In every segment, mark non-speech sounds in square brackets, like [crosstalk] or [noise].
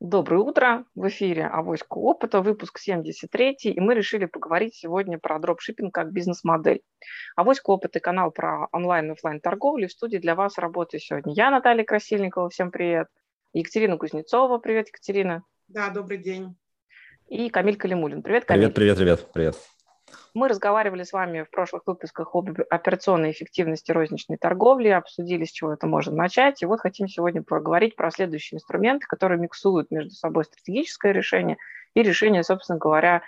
Доброе утро! В эфире «Авоська опыта», выпуск 73, и мы решили поговорить сегодня про дропшиппинг как бизнес-модель. «Авоська опыта» – канал про онлайн и офлайн торговлю. В студии для вас работаю сегодня я, Наталья Красильникова, всем привет. Екатерина Кузнецова, привет, Екатерина. Да, добрый день. И Камиль Калимулин. Привет, Камиль. Привет, привет, привет, привет. Мы разговаривали с вами в прошлых выпусках об операционной эффективности розничной торговли, обсудили, с чего это можно начать. И вот хотим сегодня поговорить про следующие инструменты, которые миксуют между собой стратегическое решение и решение, собственно говоря,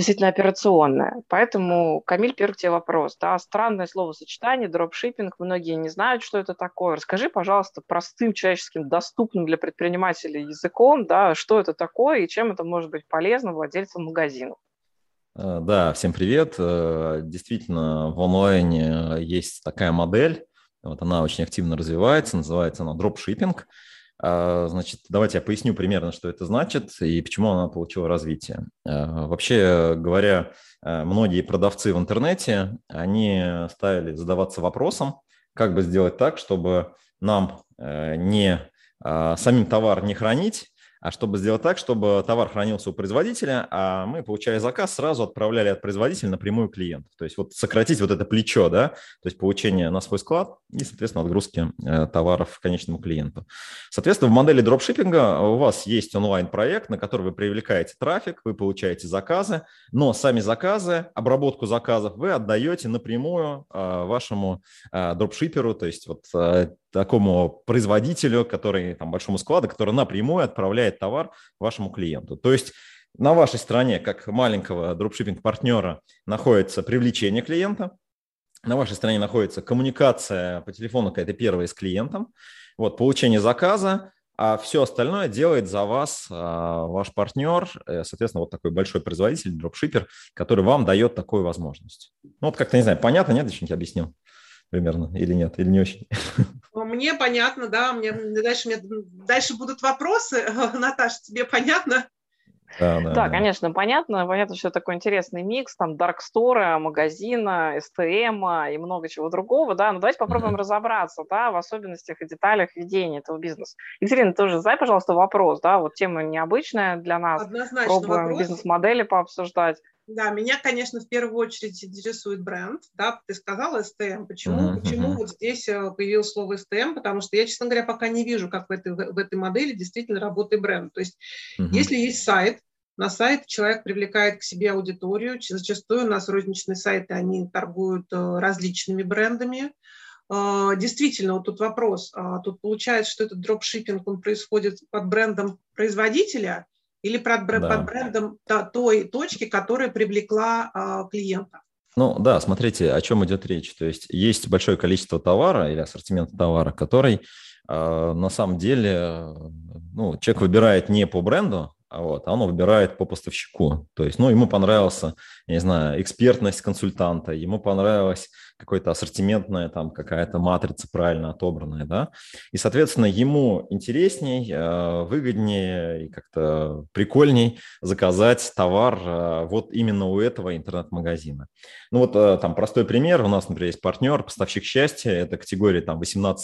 действительно операционное. Поэтому, Камиль, первый тебе вопрос. Да, странное словосочетание, дропшиппинг, многие не знают, что это такое. Расскажи, пожалуйста, простым, человеческим, доступным для предпринимателей языком, да, что это такое и чем это может быть полезно владельцам магазинов. Э, да, всем привет. Э, действительно, в онлайне есть такая модель, вот она очень активно развивается, называется она дропшиппинг. Э, значит, давайте я поясню примерно, что это значит и почему она получила развитие. Вообще говоря, многие продавцы в интернете, они ставили задаваться вопросом, как бы сделать так, чтобы нам не самим товар не хранить, а чтобы сделать так, чтобы товар хранился у производителя, а мы, получая заказ, сразу отправляли от производителя напрямую клиенту. То есть вот сократить вот это плечо, да, то есть получение на свой склад и, соответственно, отгрузки э, товаров конечному клиенту. Соответственно, в модели дропшиппинга у вас есть онлайн-проект, на который вы привлекаете трафик, вы получаете заказы, но сами заказы, обработку заказов вы отдаете напрямую э, вашему э, дропшиперу, то есть вот такому производителю, который, там, большому складу, который напрямую отправляет товар вашему клиенту. То есть на вашей стороне, как маленького дропшиппинг-партнера, находится привлечение клиента, на вашей стороне находится коммуникация по телефону какая-то первая с клиентом, вот, получение заказа, а все остальное делает за вас а, ваш партнер, э, соответственно, вот такой большой производитель, дропшипер, который вам дает такую возможность. Ну, вот как-то, не знаю, понятно, нет, что-нибудь объяснил? Примерно, или нет, или не очень? [laughs] Ну, мне понятно, да, мне дальше, мне, дальше будут вопросы. [laughs] Наташа, тебе понятно? Да, да, да, конечно, понятно. Понятно, что это такой интересный микс, там, даркстора, магазина, СТМ и много чего другого, да. Но давайте попробуем mm-hmm. разобраться, да, в особенностях и деталях ведения этого бизнеса. Екатерина, тоже задай, пожалуйста, вопрос, да, вот тема необычная для нас. Однозначно Пробуем вопрос. бизнес-модели пообсуждать. Да, меня, конечно, в первую очередь интересует бренд. Да, ты сказала STM. Почему, uh-huh. почему вот здесь э, появилось слово STM? Потому что я, честно говоря, пока не вижу, как в этой, в этой модели действительно работает бренд. То есть, uh-huh. если есть сайт, на сайт человек привлекает к себе аудиторию. Зачастую у нас розничные сайты, они торгуют э, различными брендами. Э, действительно, вот тут вопрос. А тут получается, что этот дропшиппинг, он происходит под брендом производителя – или под, да. под брендом той точки, которая привлекла а, клиента. Ну да, смотрите, о чем идет речь. То есть есть большое количество товара или ассортимента товара, который э, на самом деле ну, человек выбирает не по бренду, а вот, оно выбирает по поставщику. То есть, ну, ему понравился, я не знаю, экспертность консультанта, ему понравилась какая-то ассортиментная там какая-то матрица правильно отобранная, да, и, соответственно, ему интересней, э, выгоднее и как-то прикольней заказать товар э, вот именно у этого интернет-магазина. Ну, вот э, там простой пример, у нас, например, есть партнер, поставщик счастья, это категория там 18+,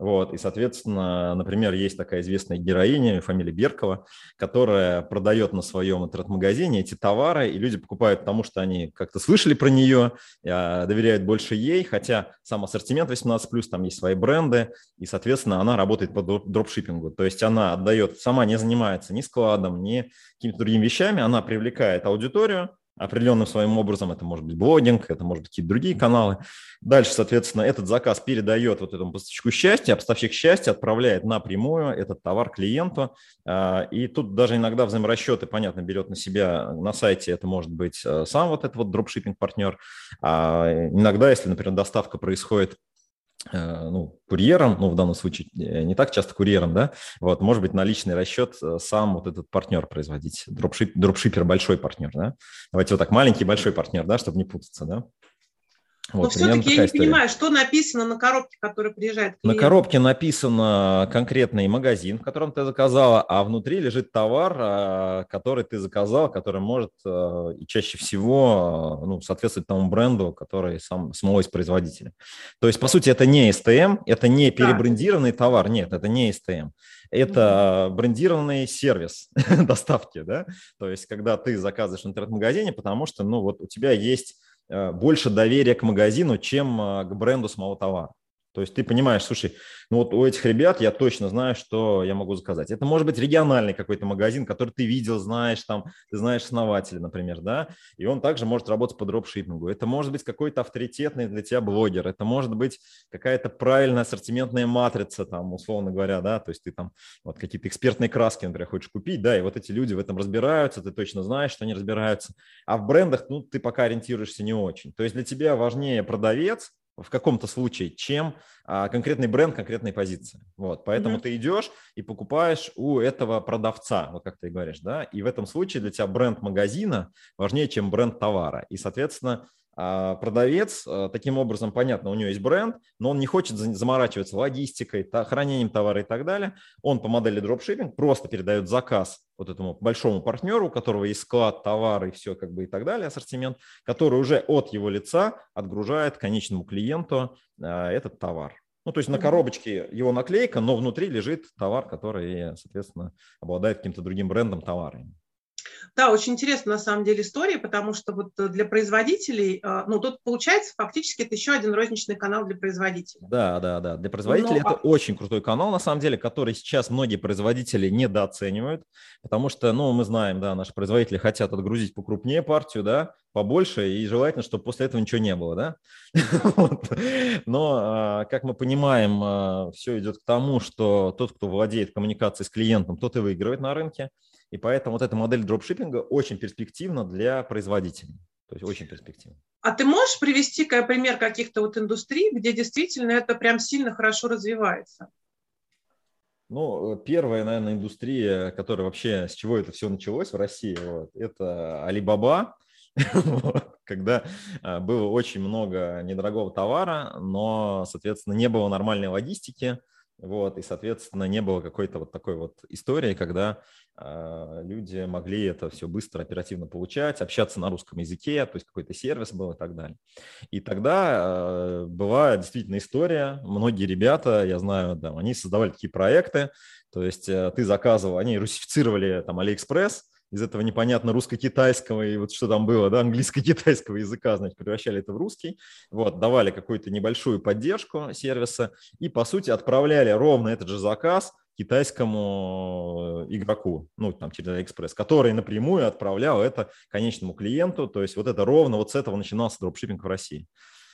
вот, и, соответственно, например, есть такая известная героиня, фамилия Беркова, которая продает на своем интернет-магазине эти товары, и люди покупают потому, что они как-то слышали про нее, а, доверяют больше ей, хотя сам ассортимент 18+, там есть свои бренды, и, соответственно, она работает по дропшиппингу. То есть она отдает, сама не занимается ни складом, ни какими-то другими вещами, она привлекает аудиторию, определенным своим образом. Это может быть блогинг, это может быть какие-то другие каналы. Дальше, соответственно, этот заказ передает вот этому поставщику счастья, а поставщик счастья отправляет напрямую этот товар клиенту. А, и тут даже иногда взаиморасчеты, понятно, берет на себя на сайте, это может быть э, сам вот этот вот дропшиппинг-партнер. А иногда, если, например, доставка происходит ну, курьером, ну, в данном случае э, не так часто курьером, да, вот, может быть, на личный расчет э, сам вот этот партнер производить, дропшип, дропшипер большой партнер, да, давайте вот так, маленький большой партнер, да, чтобы не путаться, да. Вот, Но все-таки я не история. понимаю, что написано на коробке, которая приезжает к. На коробке написано конкретный магазин, в котором ты заказала, а внутри лежит товар, а, который ты заказал, который может а, и чаще всего ну, соответствовать тому бренду, который сам самого из производителя. То есть, по сути, это не STM, это не перебрендированный товар, нет, это не STM. Это брендированный сервис [laughs] доставки, да, то есть, когда ты заказываешь в интернет-магазине, потому что, ну, вот у тебя есть Э, больше доверия к магазину, чем э, к бренду самого товара. То есть ты понимаешь, слушай, ну вот у этих ребят я точно знаю, что я могу заказать. Это может быть региональный какой-то магазин, который ты видел, знаешь, там, ты знаешь основателя, например, да, и он также может работать по дропшиппингу. Это может быть какой-то авторитетный для тебя блогер, это может быть какая-то правильная ассортиментная матрица, там, условно говоря, да, то есть ты там вот какие-то экспертные краски, например, хочешь купить, да, и вот эти люди в этом разбираются, ты точно знаешь, что они разбираются. А в брендах, ну, ты пока ориентируешься не очень. То есть для тебя важнее продавец, в каком-то случае, чем а, конкретный бренд, конкретной позиции. Вот, поэтому mm-hmm. ты идешь и покупаешь у этого продавца, вот как ты говоришь, да, и в этом случае для тебя бренд магазина важнее, чем бренд товара. И, соответственно, продавец, а, таким образом, понятно, у него есть бренд, но он не хочет заморачиваться логистикой, хранением товара и так далее. Он по модели дропшиппинг просто передает заказ вот этому большому партнеру, у которого есть склад, товар и все как бы и так далее, ассортимент, который уже от его лица отгружает конечному клиенту а, этот товар. Ну, то есть на коробочке его наклейка, но внутри лежит товар, который, соответственно, обладает каким-то другим брендом товара. Да, очень интересная на самом деле история, потому что вот э, для производителей, э, ну тут получается фактически это еще один розничный канал для производителей. Да, да, да. Для производителей Но... это очень крутой канал, на самом деле, который сейчас многие производители недооценивают, потому что, ну, мы знаем, да, наши производители хотят отгрузить покрупнее партию, да, побольше, и желательно, чтобы после этого ничего не было, да? [laughs] Но, а, как мы понимаем, а, все идет к тому, что тот, кто владеет коммуникацией с клиентом, тот и выигрывает на рынке. И поэтому вот эта модель дропшиппинга очень перспективна для производителей. То есть очень перспективно. А ты можешь привести пример каких-то вот индустрий, где действительно это прям сильно хорошо развивается? Ну, первая, наверное, индустрия, которая вообще, с чего это все началось в России, вот, это Alibaba, [laughs] когда а, было очень много недорогого товара, но, соответственно, не было нормальной логистики, вот, и, соответственно, не было какой-то вот такой вот истории, когда э, люди могли это все быстро, оперативно получать, общаться на русском языке, то есть какой-то сервис был и так далее. И тогда э, была действительно история, многие ребята, я знаю, да, они создавали такие проекты, то есть ты заказывал, они русифицировали там Алиэкспресс, из этого непонятно русско-китайского и вот что там было, да, английско-китайского языка, значит, превращали это в русский, вот, давали какую-то небольшую поддержку сервиса и, по сути, отправляли ровно этот же заказ китайскому э, игроку, ну, там, через Алиэкспресс, который напрямую отправлял это конечному клиенту, то есть вот это ровно вот с этого начинался дропшиппинг в России.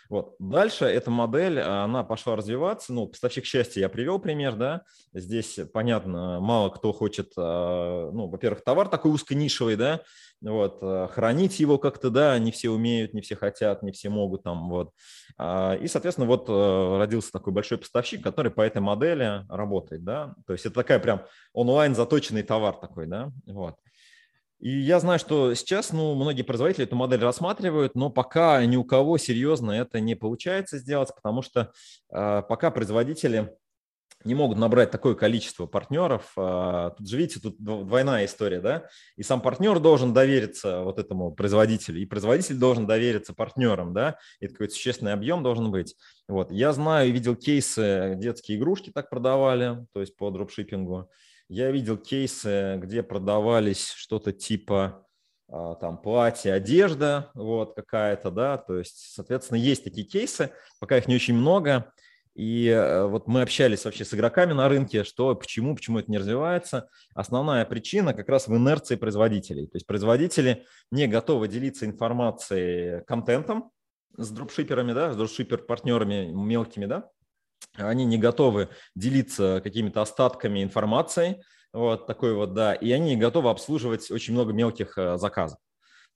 Вот. Дальше эта модель, она пошла развиваться. Ну, поставщик счастья я привел пример, да. Здесь, понятно, мало кто хочет, а, ну, во-первых, товар такой узконишевый, да, вот, а, хранить его как-то, да, не все умеют, не все хотят, не все могут там, вот. А, и, соответственно, вот родился такой большой поставщик, который по этой модели работает, да. То есть это такая прям онлайн заточенный товар такой, да, вот. И я знаю, что сейчас ну, многие производители эту модель рассматривают, но пока ни у кого серьезно это не получается сделать, потому что э, пока производители не могут набрать такое количество партнеров. А, тут же, видите, тут двойная история, да? И сам партнер должен довериться вот этому производителю, и производитель должен довериться партнерам, да? И какой-то существенный объем должен быть. Вот. Я знаю и видел кейсы, детские игрушки так продавали, то есть по дропшиппингу. Я видел кейсы, где продавались что-то типа а, там платье, одежда, вот какая-то, да, то есть, соответственно, есть такие кейсы, пока их не очень много, и э, вот мы общались вообще с игроками на рынке, что, почему, почему это не развивается. Основная причина как раз в инерции производителей. То есть производители не готовы делиться информацией, контентом с дропшиперами, да, с дропшипер-партнерами мелкими, да, они не готовы делиться какими-то остатками информации, вот такой вот, да, и они не готовы обслуживать очень много мелких э, заказов.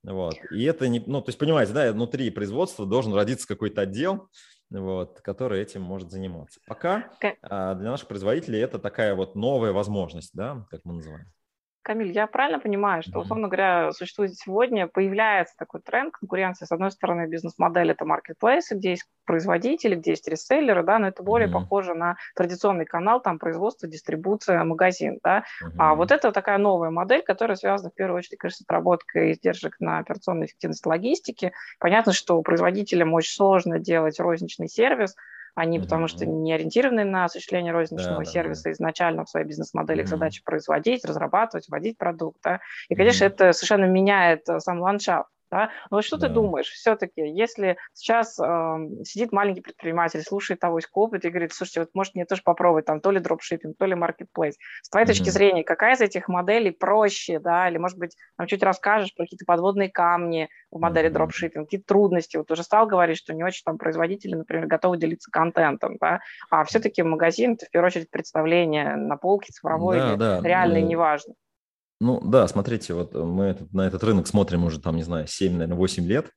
Вот. И это не, ну, то есть, понимаете, да, внутри производства должен родиться какой-то отдел, вот, который этим может заниматься. Пока а, для наших производителей это такая вот новая возможность, да, как мы называем. Камиль, я правильно понимаю, что, условно говоря, существует сегодня, появляется такой тренд конкуренции. С одной стороны, бизнес-модель – это маркетплейсы, где есть производители, где есть реселлеры, да, но это более mm-hmm. похоже на традиционный канал, там, производство, дистрибуция, магазин, да. Mm-hmm. А вот это такая новая модель, которая связана, в первую очередь, конечно, с отработкой издержек на операционную эффективность логистики. Понятно, что производителям очень сложно делать розничный сервис, они mm-hmm. потому что не ориентированы на осуществление розничного да, сервиса да, да. изначально в своей бизнес-модели. Mm-hmm. Задача производить, разрабатывать, вводить продукт. Да? И, конечно, mm-hmm. это совершенно меняет э, сам ландшафт. Да? Но вот что да. ты думаешь, все-таки, если сейчас э, сидит маленький предприниматель, слушает того опыт и говорит, слушайте, вот может мне тоже попробовать там то ли дропшиппинг, то ли маркетплейс. С твоей mm-hmm. точки зрения, какая из этих моделей проще, да, или может быть там чуть расскажешь про какие-то подводные камни в модели mm-hmm. дропшиппинг, какие трудности, вот уже стал говорить, что не очень там производители, например, готовы делиться контентом, да, а все-таки магазин это в первую очередь представление на полке цифровой да, или да, реальный, ну... неважно. Ну да, смотрите, вот мы на этот рынок смотрим уже там, не знаю, 7, наверное, 8 лет.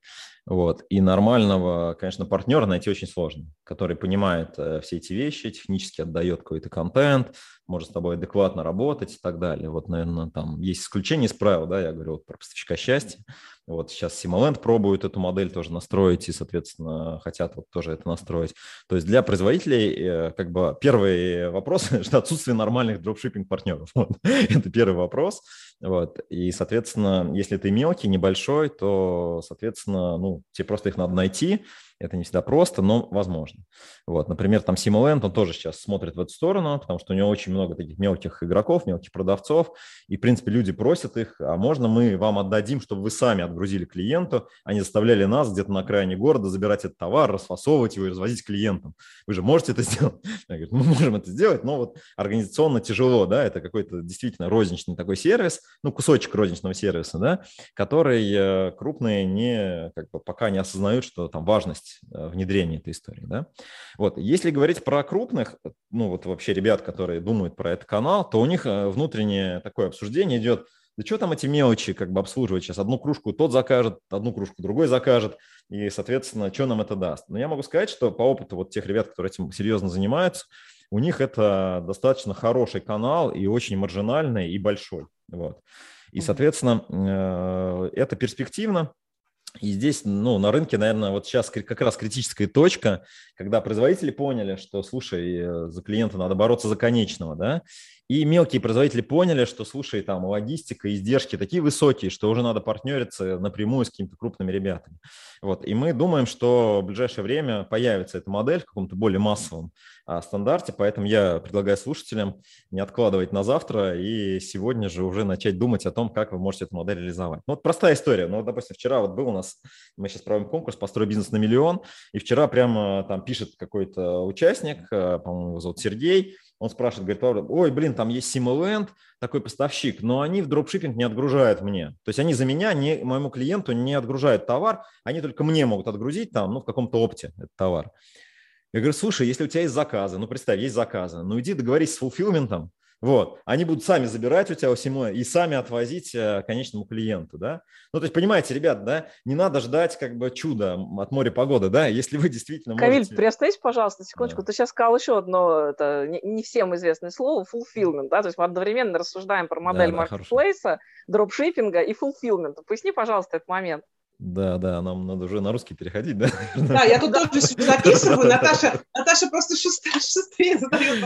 Вот. И нормального, конечно, партнера найти очень сложно, который понимает э, все эти вещи, технически отдает какой-то контент, может с тобой адекватно работать и так далее. Вот, наверное, там есть исключение из правил, да, я говорю вот про поставщика счастья. Вот сейчас Simoland пробует эту модель тоже настроить и, соответственно, хотят вот тоже это настроить. То есть для производителей э, как бы первый вопрос [laughs] – это отсутствие нормальных дропшиппинг-партнеров. Вот. [laughs] это первый вопрос. Вот. И, соответственно, если ты мелкий, небольшой, то, соответственно, ну, тебе просто их надо найти, это не всегда просто, но возможно. Вот, например, там Simoland, он тоже сейчас смотрит в эту сторону, потому что у него очень много таких мелких игроков, мелких продавцов, и, в принципе, люди просят их, а можно мы вам отдадим, чтобы вы сами отгрузили клиенту, а не заставляли нас где-то на окраине города забирать этот товар, расфасовывать его и развозить клиентам. Вы же можете это [laughs] сделать? Я говорю, мы можем это сделать, но вот организационно тяжело, да, это какой-то действительно розничный такой сервис, ну, кусочек розничного сервиса, да, который э, крупные не, как бы, пока не осознают, что там важность скорость э, внедрения этой истории. Да? Вот. Если говорить про крупных, ну вот вообще ребят, которые думают про этот канал, то у них э, внутреннее такое обсуждение идет, да что там эти мелочи как бы обслуживать сейчас? Одну кружку тот закажет, одну кружку другой закажет, и, соответственно, что нам это даст? Но я могу сказать, что по опыту вот тех ребят, которые этим серьезно занимаются, у них это достаточно хороший канал и очень маржинальный и большой. Вот. И, соответственно, э, это перспективно, и здесь, ну, на рынке, наверное, вот сейчас как раз критическая точка, когда производители поняли, что, слушай, э, за клиента надо бороться за конечного, да, и мелкие производители поняли, что, слушай, там логистика, издержки такие высокие, что уже надо партнериться напрямую с какими-то крупными ребятами. Вот. И мы думаем, что в ближайшее время появится эта модель в каком-то более массовом а, стандарте, поэтому я предлагаю слушателям не откладывать на завтра и сегодня же уже начать думать о том, как вы можете эту модель реализовать. Ну, вот простая история. Ну, допустим, вчера вот был у нас, мы сейчас проводим конкурс «Построй бизнес на миллион», и вчера прямо там пишет какой-то участник, а, по-моему, его зовут Сергей, он спрашивает, говорит, ой, блин, там есть Simoland, такой поставщик, но они в дропшиппинг не отгружают мне. То есть они за меня, не, моему клиенту не отгружают товар, они только мне могут отгрузить там, ну, в каком-то опте этот товар. Я говорю, слушай, если у тебя есть заказы, ну, представь, есть заказы, ну, иди договорись с фулфилментом, вот. Они будут сами забирать у тебя у всему и сами отвозить э, конечному клиенту, да. Ну, то есть, понимаете, ребят, да, не надо ждать как бы чуда от моря погоды, да, если вы действительно Кавиль, можете... приостановись, пожалуйста, секундочку. Да. Ты сейчас сказал еще одно, это не всем известное слово, fulfillment, да, то есть мы одновременно рассуждаем про модель да, маркетплейса, дропшиппинга и fulfillment. Поясни, пожалуйста, этот момент. Да, да, нам надо уже на русский переходить, да? [laughs] Да, я тут тоже записываю. Наташа, Наташа просто шустрее задает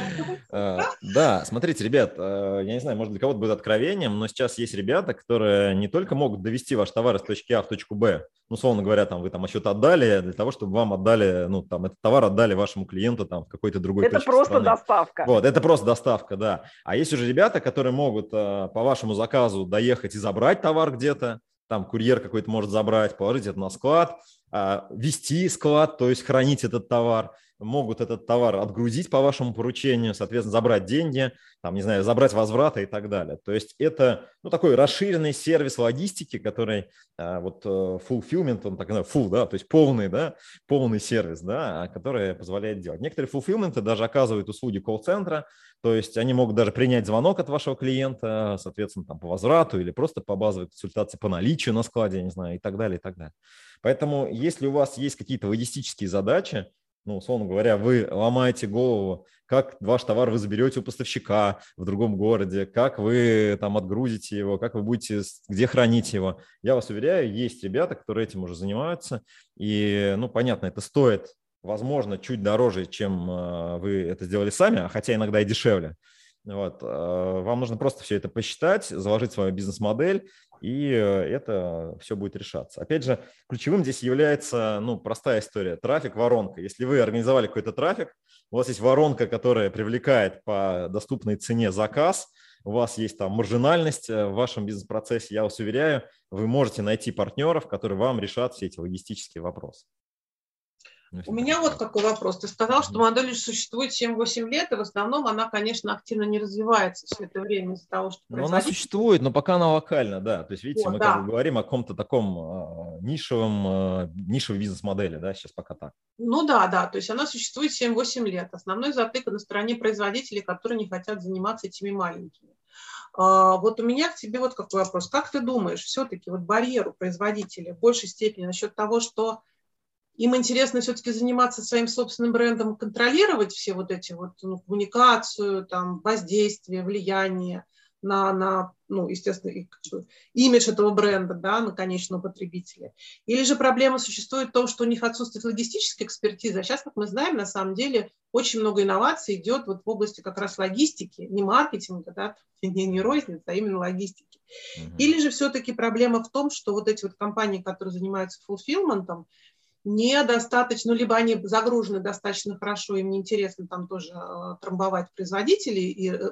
а, Да, смотрите, ребят, а, я не знаю, может, для кого-то будет откровением, но сейчас есть ребята, которые не только могут довести ваш товар из точки А в точку Б, ну, условно говоря, там вы там что-то отдали для того, чтобы вам отдали, ну, там, этот товар отдали вашему клиенту там в какой-то другой Это просто страны. доставка. Вот, это просто доставка, да. А есть уже ребята, которые могут а, по вашему заказу доехать и забрать товар где-то, там курьер какой-то может забрать, положить это на склад, а, вести склад, то есть хранить этот товар, могут этот товар отгрузить по вашему поручению, соответственно, забрать деньги, там, не знаю, забрать возвраты и так далее. То есть это ну, такой расширенный сервис логистики, который а, вот э, fulfillment, он так, full, да, то есть полный, да, полный сервис, да, который позволяет делать. Некоторые fulfillment даже оказывают услуги колл-центра, то есть они могут даже принять звонок от вашего клиента, соответственно, там, по возврату или просто по базовой консультации по наличию на складе, я не знаю, и так далее, и так далее. Поэтому если у вас есть какие-то логистические задачи, ну, условно говоря, вы ломаете голову, как ваш товар вы заберете у поставщика в другом городе, как вы там отгрузите его, как вы будете, где хранить его. Я вас уверяю, есть ребята, которые этим уже занимаются, и, ну, понятно, это стоит, возможно, чуть дороже, чем э, вы это сделали сами, а хотя иногда и дешевле. Вот. Э, вам нужно просто все это посчитать, заложить свою бизнес-модель, и э, это все будет решаться. Опять же, ключевым здесь является ну, простая история. Трафик, воронка. Если вы организовали какой-то трафик, у вас есть воронка, которая привлекает по доступной цене заказ, у вас есть там маржинальность э, в вашем бизнес-процессе, я вас уверяю, вы можете найти партнеров, которые вам решат все эти логистические вопросы. Ну, У меня вот какой вопрос. Ты сказал, что модель существует 7-8 лет, и в основном она, конечно, активно не не все это время из-за того, что Но она существует, но пока она локальна, да. То есть, видите, вот, мы да. как бы говорим о каком-то таком э, нишевом, э, нишевой бизнес-модели, да, сейчас пока так. Ну да, да, то есть она существует 7-8 лет. Основной затык на стороне производителей, которые не хотят заниматься этими маленькими. А, вот у меня к тебе вот какой вопрос. Как ты думаешь, все-таки вот барьер у производителя в большей степени насчет того, что им интересно все-таки заниматься своим собственным брендом, контролировать все вот эти вот ну, коммуникацию, там, воздействие, влияние на, на ну, естественно, имидж этого бренда да, на конечного потребителя. Или же проблема существует в том, что у них отсутствует логистическая экспертиза. А сейчас, как мы знаем, на самом деле очень много инноваций идет вот в области как раз логистики, не маркетинга, да, [laughs] не, не розницы, а именно логистики. Mm-hmm. Или же все-таки проблема в том, что вот эти вот компании, которые занимаются фулфилментом, недостаточно, ну, либо они загружены достаточно хорошо, им неинтересно там тоже э, трамбовать производителей и э,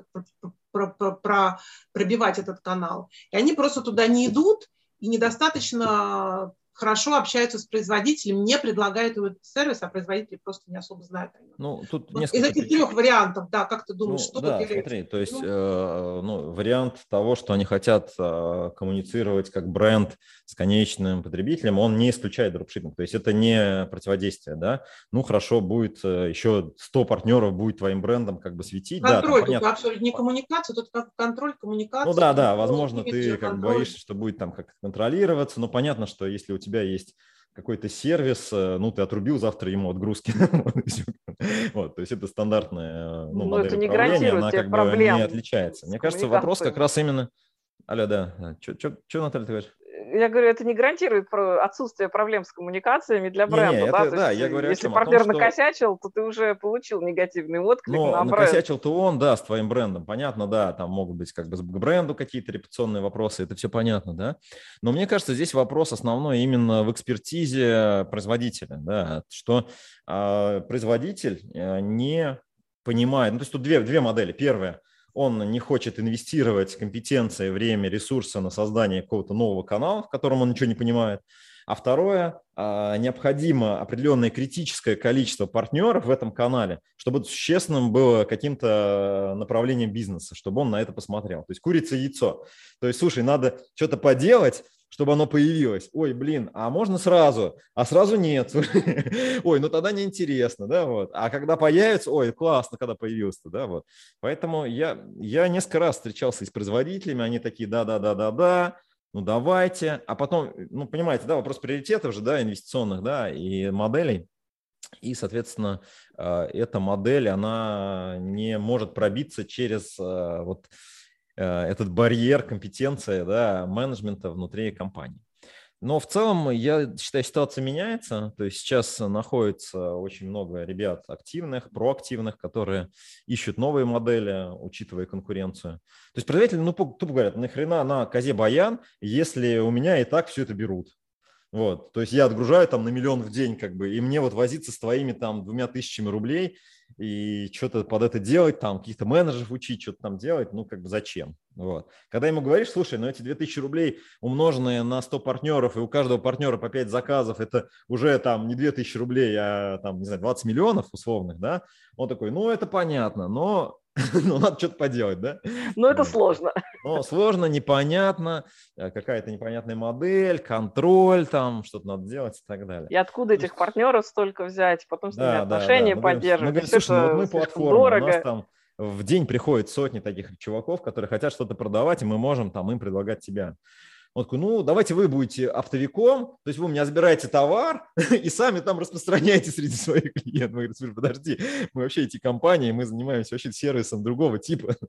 про, про, про, пробивать этот канал. И они просто туда не идут, и недостаточно хорошо общаются с производителем, не предлагают этот сервис, а производители просто не особо знают о нем. Ну, тут вот из этих трех вариантов, да, как ты думаешь, ну, что да, смотри, то есть э, ну, вариант того, что они хотят э, коммуницировать как бренд с конечным потребителем, он не исключает дропшиппинг, то есть это не противодействие, да, ну, хорошо, будет э, еще 100 партнеров будет твоим брендом как бы светить. Контроль, да, тут абсолютно не коммуникация, тут как контроль, коммуникация. Ну да, да, возможно, ты как боишься, что будет там как контролироваться, но понятно, что если у тебя есть какой-то сервис, э, ну, ты отрубил завтра ему отгрузки. [laughs] вот, то есть это стандартная ну, ну, модель это не управления, она как бы не отличается. Мне кажется, вопрос как раз именно... Алло, да. Что, Наталья, ты говоришь? Я говорю, это не гарантирует отсутствие проблем с коммуникациями для бренда. Не, не, да? Это, да, я говорю если партнер том, накосячил, что... то ты уже получил негативный отклик ну, на бренд. накосячил-то он, да, с твоим брендом, понятно, да, там могут быть как бы к бренду какие-то репутационные вопросы, это все понятно, да. Но мне кажется, здесь вопрос основной именно в экспертизе производителя, да, что э, производитель э, не понимает, ну, то есть тут две, две модели. Первая – он не хочет инвестировать компетенции, время, ресурсы на создание какого-то нового канала, в котором он ничего не понимает. А второе, а, необходимо определенное критическое количество партнеров в этом канале, чтобы существенным было каким-то направлением бизнеса, чтобы он на это посмотрел. То есть курица яйцо. То есть, слушай, надо что-то поделать, чтобы оно появилось. Ой, блин, а можно сразу? А сразу нет. [laughs] ой, ну тогда неинтересно, да, вот. А когда появится, ой, классно, когда появился, да, вот. Поэтому я, я несколько раз встречался с производителями, они такие, да-да-да-да-да, ну давайте. А потом, ну понимаете, да, вопрос приоритетов же, да, инвестиционных, да, и моделей. И, соответственно, э, эта модель, она не может пробиться через э, вот этот барьер компетенции да, менеджмента внутри компании. Но в целом, я считаю, ситуация меняется. То есть сейчас находится очень много ребят активных, проактивных, которые ищут новые модели, учитывая конкуренцию. То есть производители, ну, тупо говорят, нахрена на козе баян, если у меня и так все это берут. Вот, то есть я отгружаю там на миллион в день, как бы, и мне вот возиться с твоими там двумя тысячами рублей и что-то под это делать, там, каких-то менеджеров учить, что-то там делать, ну, как бы зачем? Вот. Когда ему говоришь, слушай, ну, эти 2000 рублей, умноженные на 100 партнеров, и у каждого партнера по 5 заказов, это уже там не 2000 рублей, а там, не знаю, 20 миллионов условных, да, он такой, ну, это понятно, но [laughs] ну, надо что-то поделать, да? Ну, это сложно. Ну, сложно, непонятно, э, какая-то непонятная модель, контроль там, что-то надо делать и так далее. И откуда этих партнеров столько взять, потом с ними да, отношения да, да. поддерживать. Мы говорим, слушай, ну, вот мы платформа, дорого. у нас там в день приходит сотни таких чуваков, которые хотят что-то продавать, и мы можем там им предлагать тебя. Он такой, ну, давайте вы будете оптовиком, то есть вы у меня забираете товар [laughs] и сами там распространяете среди своих клиентов. Мы говорим, слушай, подожди, мы вообще эти компании, мы занимаемся вообще сервисом другого типа. [laughs]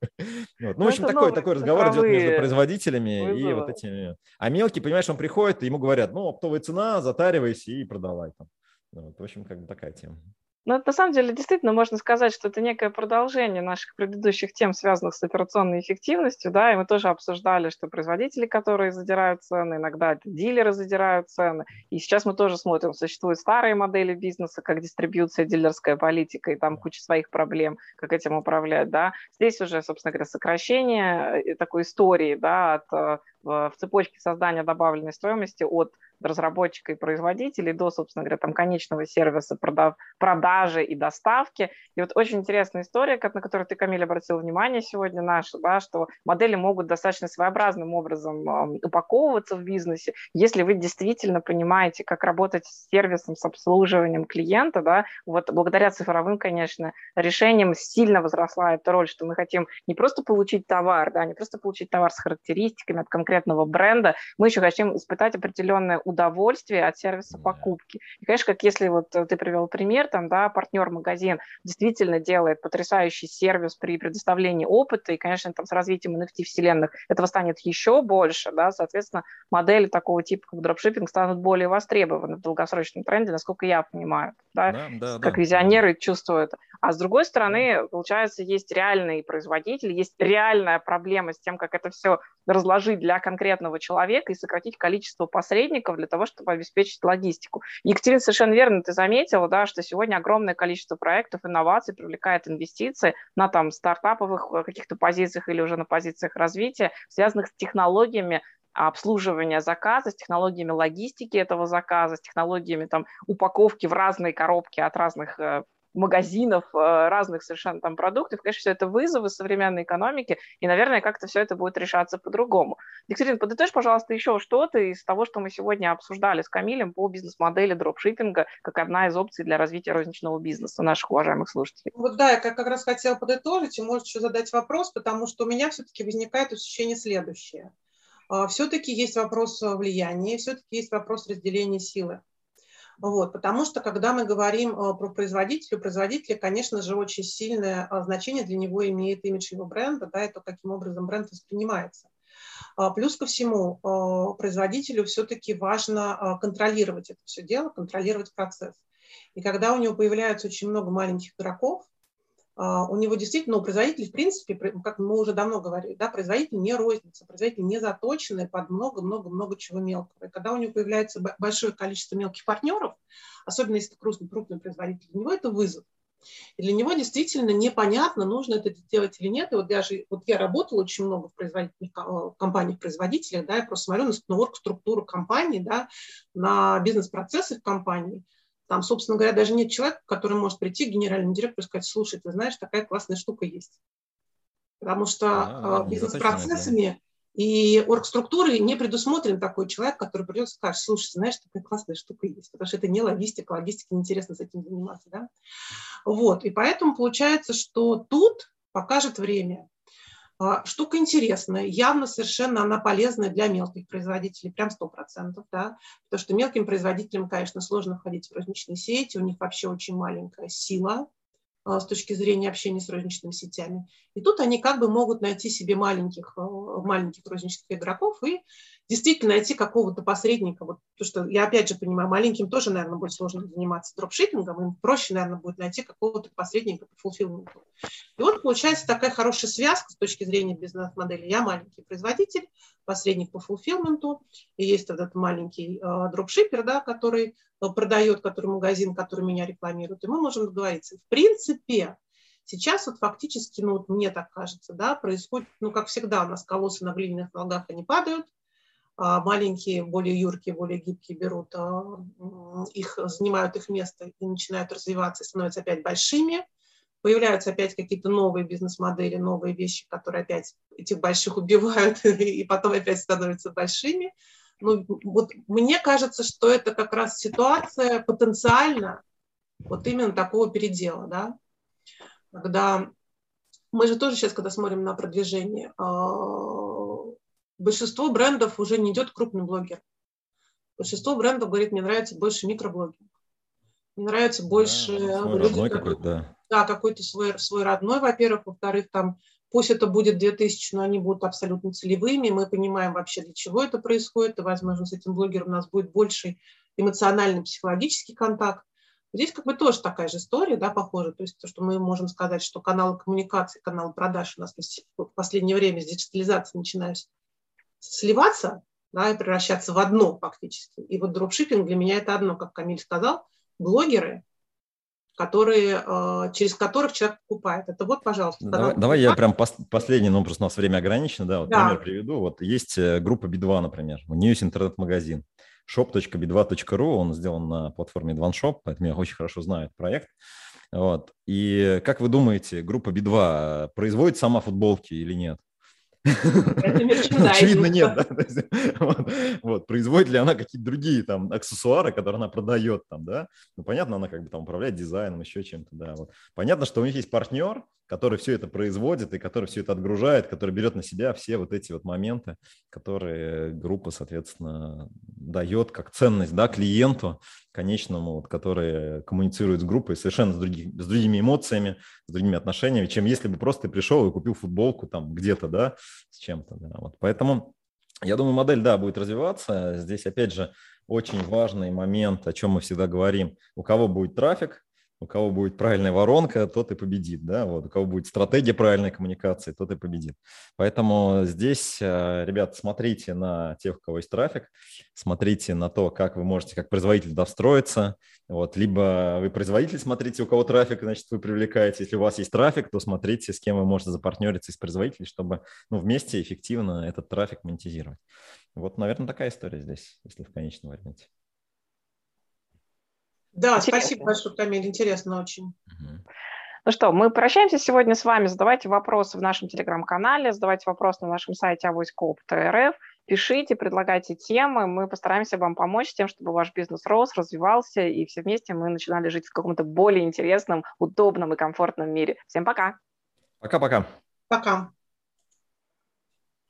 Вот. Ну, в общем, такой, такой разговор идет между производителями вызовы. и вот этими. А мелкий, понимаешь, он приходит, и ему говорят, ну, оптовая цена, затаривайся и продавай там. Вот, в общем, как бы такая тема. Но на самом деле действительно можно сказать, что это некое продолжение наших предыдущих тем, связанных с операционной эффективностью, да, и мы тоже обсуждали, что производители, которые задирают цены, иногда это дилеры задирают цены, и сейчас мы тоже смотрим, существуют старые модели бизнеса, как дистрибьюция, дилерская политика, и там куча своих проблем, как этим управлять, да. Здесь уже, собственно говоря, сокращение э, такой истории, да, от э, в цепочке создания добавленной стоимости от разработчика и производителей до, собственно говоря, там конечного сервиса продав, продажи и доставки. И вот очень интересная история, на которую ты, Камиль, обратил внимание сегодня наша, да, что модели могут достаточно своеобразным образом упаковываться в бизнесе, если вы действительно понимаете, как работать с сервисом, с обслуживанием клиента, да, вот благодаря цифровым, конечно, решениям сильно возросла эта роль, что мы хотим не просто получить товар, да, не просто получить товар с характеристиками от конкретного бренда, мы еще хотим испытать определенное удовольствие от сервиса покупки. И, конечно, как если вот э, ты привел пример, там, да, партнер-магазин действительно делает потрясающий сервис при предоставлении опыта, и, конечно, там с развитием NFT-вселенных этого станет еще больше, да, соответственно, модели такого типа, как дропшиппинг, станут более востребованы в долгосрочном тренде, насколько я понимаю, да, да, да как да. визионеры чувствуют. А с другой стороны, получается, есть реальный производитель, есть реальная проблема с тем, как это все разложить для конкретного человека и сократить количество посредников для того, чтобы обеспечить логистику. Екатерина, совершенно верно ты заметила, да, что сегодня огромное количество проектов, инноваций привлекает инвестиции на там стартаповых э, каких-то позициях или уже на позициях развития, связанных с технологиями обслуживания заказа, с технологиями логистики этого заказа, с технологиями там, упаковки в разные коробки от разных э, магазинов э, разных совершенно там продуктов. Конечно, все это вызовы современной экономики, и, наверное, как-то все это будет решаться по-другому. Екатерина, подытожь, пожалуйста, еще что-то из того, что мы сегодня обсуждали с Камилем по бизнес-модели дропшиппинга, как одна из опций для развития розничного бизнеса наших уважаемых слушателей. Вот да, я как раз хотела подытожить, и может еще задать вопрос, потому что у меня все-таки возникает ощущение следующее. А, все-таки есть вопрос влияния, все-таки есть вопрос разделения силы. Вот, потому что, когда мы говорим э, про производителя, у производителя, конечно же, очень сильное э, значение для него имеет имидж его бренда, да, и то, каким образом бренд воспринимается. А, плюс ко всему, э, производителю все-таки важно контролировать это все дело, контролировать процесс. И когда у него появляется очень много маленьких игроков, а, у него действительно, у производителей, в принципе, как мы уже давно говорили, да, производитель не розница, производитель не заточенный под много-много-много чего мелкого. И когда у него появляется большое количество мелких партнеров, особенно если это крупный, крупный производитель, для него это вызов. И для него действительно непонятно, нужно это делать или нет. И вот даже вот я работала очень много в производительных э, компаниях-производителях, да, я просто смотрю на орг-структуру компании, да, на бизнес-процессы в компании – там, собственно говоря, даже нет человека, который может прийти к генеральному директору и сказать, слушай, ты знаешь, такая классная штука есть. Потому что а, а бизнес-процессами и оргструктурой не предусмотрен такой человек, который придет и скажет, слушай, знаешь, такая классная штука есть, потому что это не логистика, логистика неинтересно с этим заниматься. Да? Вот, и поэтому получается, что тут покажет время. А, штука интересная, явно совершенно она полезная для мелких производителей, прям 100%, да, потому что мелким производителям, конечно, сложно входить в розничные сети, у них вообще очень маленькая сила, а, с точки зрения общения с розничными сетями. И тут они как бы могут найти себе маленьких, а, маленьких розничных игроков и действительно найти какого-то посредника. Вот, потому что я опять же понимаю, маленьким тоже, наверное, будет сложно заниматься дропшиппингом, им проще, наверное, будет найти какого-то посредника по фулфилменту. И вот получается такая хорошая связка с точки зрения бизнес-модели. Я маленький производитель, посредник по фулфилменту, и есть этот маленький э, дропшиппер, да, который э, продает, который магазин, который меня рекламирует, и мы можем договориться. В принципе, Сейчас вот фактически, ну вот мне так кажется, да, происходит, ну как всегда у нас колоссы на глиняных ногах, они падают, а маленькие, более юркие, более гибкие берут, а, их, занимают их место и начинают развиваться, становятся опять большими, появляются опять какие-то новые бизнес-модели, новые вещи, которые опять этих больших убивают [laughs] и потом опять становятся большими. Ну, вот мне кажется, что это как раз ситуация потенциально вот именно такого передела, да, когда мы же тоже сейчас, когда смотрим на продвижение, а, большинство брендов уже не идет крупный блогер. Большинство брендов говорит, мне нравится больше микроблогинг. Мне нравится больше... Да, свой родной какой-то, да. Да, какой-то свой, свой родной, во-первых. Во-вторых, там Пусть это будет 2000, но они будут абсолютно целевыми. Мы понимаем вообще, для чего это происходит. И, возможно, с этим блогером у нас будет больший эмоциональный, психологический контакт. Здесь как бы тоже такая же история, да, похоже. То есть то, что мы можем сказать, что каналы коммуникации, каналы продаж у нас в последнее время с диджитализацией начинают сливаться, да, и превращаться в одно фактически. И вот дропшиппинг для меня это одно, как Камиль сказал. Блогеры которые, э, через которых человек покупает. Это вот, пожалуйста. Давай, давай я прям пос, последний, ну просто у нас время ограничено, да, вот да. пример приведу. Вот есть э, группа B2, например, у нее есть интернет-магазин shop.b2.ru, он сделан на платформе OneShop, поэтому я очень хорошо знаю этот проект. Вот. И как вы думаете, группа B2 производит сама футболки или нет? Очевидно, нет. Да? вот, вот, производит ли она какие-то другие там аксессуары, которые она продает там, да? Ну, понятно, она как бы там управляет дизайном, еще чем-то, да. Вот. Понятно, что у них есть партнер, который все это производит и который все это отгружает, который берет на себя все вот эти вот моменты, которые группа, соответственно, дает как ценность да, клиенту конечному, вот, который коммуницирует с группой совершенно с, других, с другими эмоциями, с другими отношениями, чем если бы просто пришел и купил футболку там где-то, да, с чем-то. Да. Вот. Поэтому я думаю, модель, да, будет развиваться. Здесь, опять же, очень важный момент, о чем мы всегда говорим. У кого будет трафик, у кого будет правильная воронка, тот и победит, да, вот, у кого будет стратегия правильной коммуникации, тот и победит. Поэтому здесь, э, ребят, смотрите на тех, у кого есть трафик, смотрите на то, как вы можете, как производитель достроиться, вот, либо вы производитель, смотрите, у кого трафик, значит, вы привлекаете, если у вас есть трафик, то смотрите, с кем вы можете запартнериться из производителей, чтобы, ну, вместе эффективно этот трафик монетизировать. Вот, наверное, такая история здесь, если в конечном варианте. Да, Интересно. спасибо большое, Камиль, интересно очень. Ну что, мы прощаемся сегодня с вами. Задавайте вопросы в нашем телеграм-канале, задавайте вопросы на нашем сайте авоськоп.рф, пишите, предлагайте темы. Мы постараемся вам помочь тем, чтобы ваш бизнес рос, развивался, и все вместе мы начинали жить в каком-то более интересном, удобном и комфортном мире. Всем пока! Пока-пока! Пока!